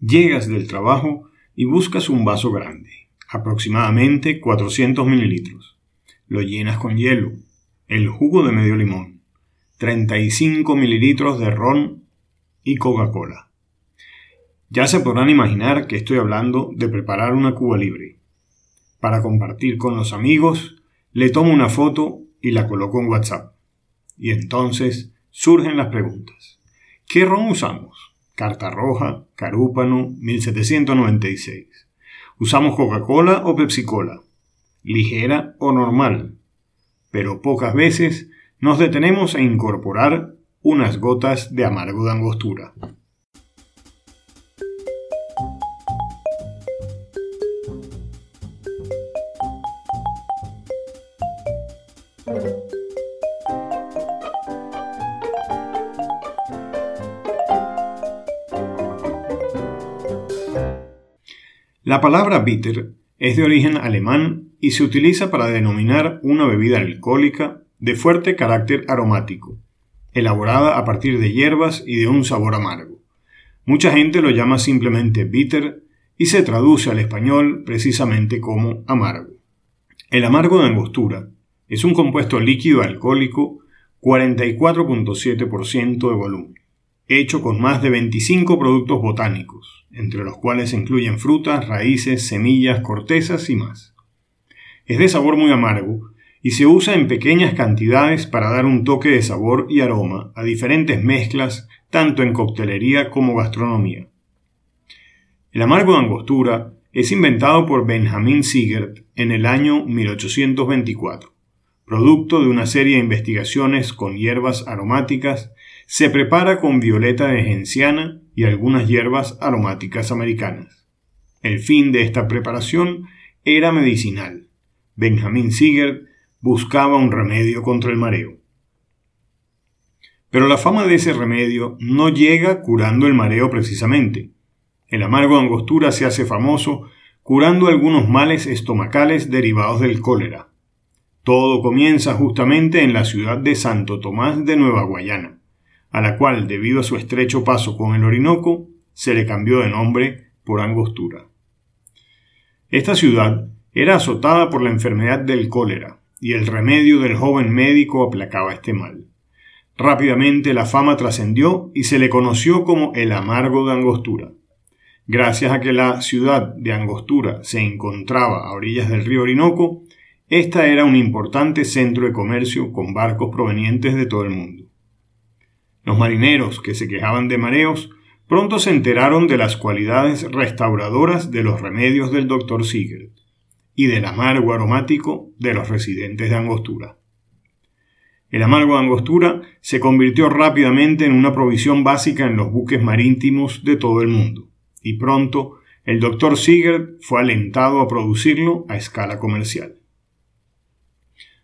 Llegas del trabajo y buscas un vaso grande, aproximadamente 400 mililitros. Lo llenas con hielo, el jugo de medio limón, 35 mililitros de ron y Coca-Cola. Ya se podrán imaginar que estoy hablando de preparar una cuba libre. Para compartir con los amigos, le tomo una foto y la coloco en WhatsApp. Y entonces surgen las preguntas. ¿Qué ron usamos? Carta Roja, Carúpano, 1796. ¿Usamos Coca-Cola o Pepsi-Cola? ¿Ligera o normal? Pero pocas veces nos detenemos a incorporar unas gotas de amargo de angostura. La palabra bitter es de origen alemán y se utiliza para denominar una bebida alcohólica de fuerte carácter aromático, elaborada a partir de hierbas y de un sabor amargo. Mucha gente lo llama simplemente bitter y se traduce al español precisamente como amargo. El amargo de angostura es un compuesto líquido alcohólico 44.7% de volumen, hecho con más de 25 productos botánicos, entre los cuales se incluyen frutas, raíces, semillas, cortezas y más. Es de sabor muy amargo y se usa en pequeñas cantidades para dar un toque de sabor y aroma a diferentes mezclas tanto en coctelería como gastronomía. El amargo de angostura es inventado por Benjamin Siegert en el año 1824. Producto de una serie de investigaciones con hierbas aromáticas, se prepara con violeta de genciana y algunas hierbas aromáticas americanas. El fin de esta preparación era medicinal. Benjamin Siegert buscaba un remedio contra el mareo. Pero la fama de ese remedio no llega curando el mareo precisamente. El amargo angostura se hace famoso curando algunos males estomacales derivados del cólera. Todo comienza justamente en la ciudad de Santo Tomás de Nueva Guayana a la cual, debido a su estrecho paso con el Orinoco, se le cambió de nombre por Angostura. Esta ciudad era azotada por la enfermedad del cólera, y el remedio del joven médico aplacaba este mal. Rápidamente la fama trascendió y se le conoció como el amargo de Angostura. Gracias a que la ciudad de Angostura se encontraba a orillas del río Orinoco, esta era un importante centro de comercio con barcos provenientes de todo el mundo. Los marineros, que se quejaban de mareos, pronto se enteraron de las cualidades restauradoras de los remedios del Dr. Sigurd y del amargo aromático de los residentes de Angostura. El amargo de Angostura se convirtió rápidamente en una provisión básica en los buques marítimos de todo el mundo, y pronto el Dr. Sigurd fue alentado a producirlo a escala comercial.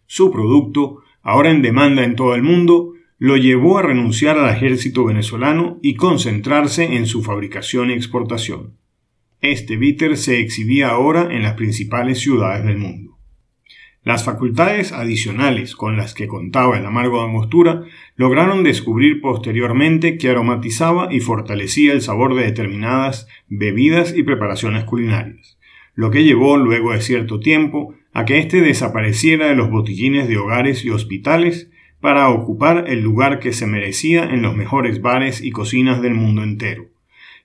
Su producto, ahora en demanda en todo el mundo, lo llevó a renunciar al ejército venezolano y concentrarse en su fabricación y exportación. Este bitter se exhibía ahora en las principales ciudades del mundo. Las facultades adicionales con las que contaba el amargo de angostura lograron descubrir posteriormente que aromatizaba y fortalecía el sabor de determinadas bebidas y preparaciones culinarias, lo que llevó luego de cierto tiempo a que éste desapareciera de los botellines de hogares y hospitales para ocupar el lugar que se merecía en los mejores bares y cocinas del mundo entero,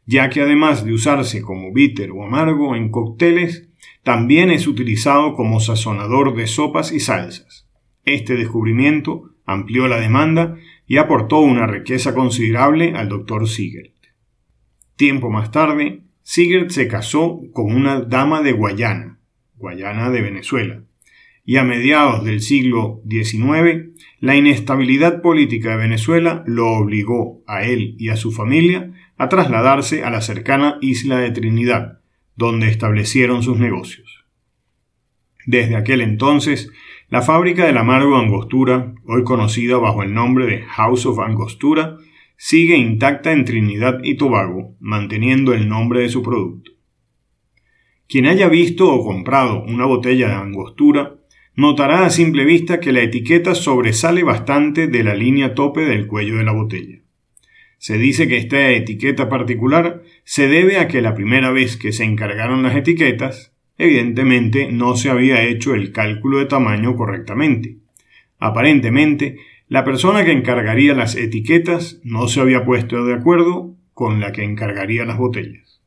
ya que además de usarse como bitter o amargo en cócteles, también es utilizado como sazonador de sopas y salsas. Este descubrimiento amplió la demanda y aportó una riqueza considerable al Dr. Sigert. Tiempo más tarde, Sigert se casó con una dama de Guayana, Guayana de Venezuela, y a mediados del siglo XIX, la inestabilidad política de Venezuela lo obligó a él y a su familia a trasladarse a la cercana isla de Trinidad, donde establecieron sus negocios. Desde aquel entonces, la fábrica del amargo Angostura, hoy conocida bajo el nombre de House of Angostura, sigue intacta en Trinidad y Tobago, manteniendo el nombre de su producto. Quien haya visto o comprado una botella de Angostura notará a simple vista que la etiqueta sobresale bastante de la línea tope del cuello de la botella. Se dice que esta etiqueta particular se debe a que la primera vez que se encargaron las etiquetas, evidentemente no se había hecho el cálculo de tamaño correctamente. Aparentemente, la persona que encargaría las etiquetas no se había puesto de acuerdo con la que encargaría las botellas.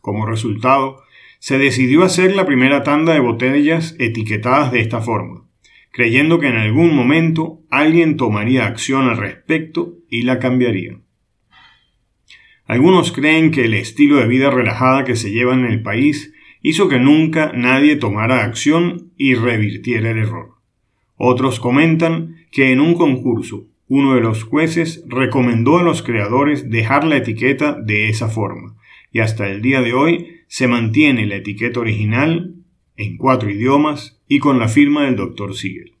Como resultado, se decidió hacer la primera tanda de botellas etiquetadas de esta forma, creyendo que en algún momento alguien tomaría acción al respecto y la cambiaría. Algunos creen que el estilo de vida relajada que se lleva en el país hizo que nunca nadie tomara acción y revirtiera el error. Otros comentan que en un concurso uno de los jueces recomendó a los creadores dejar la etiqueta de esa forma, y hasta el día de hoy se mantiene la etiqueta original en cuatro idiomas y con la firma del Dr. Siegel.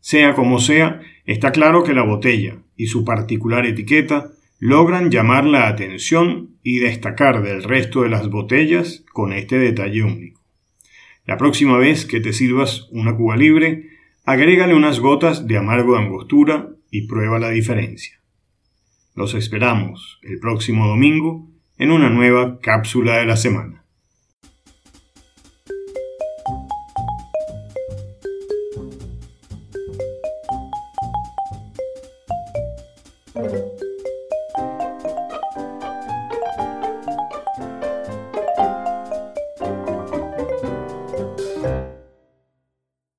Sea como sea, está claro que la botella y su particular etiqueta logran llamar la atención y destacar del resto de las botellas con este detalle único. La próxima vez que te sirvas una cuba libre, agrégale unas gotas de amargo de angostura y prueba la diferencia. Los esperamos el próximo domingo en una nueva cápsula de la semana.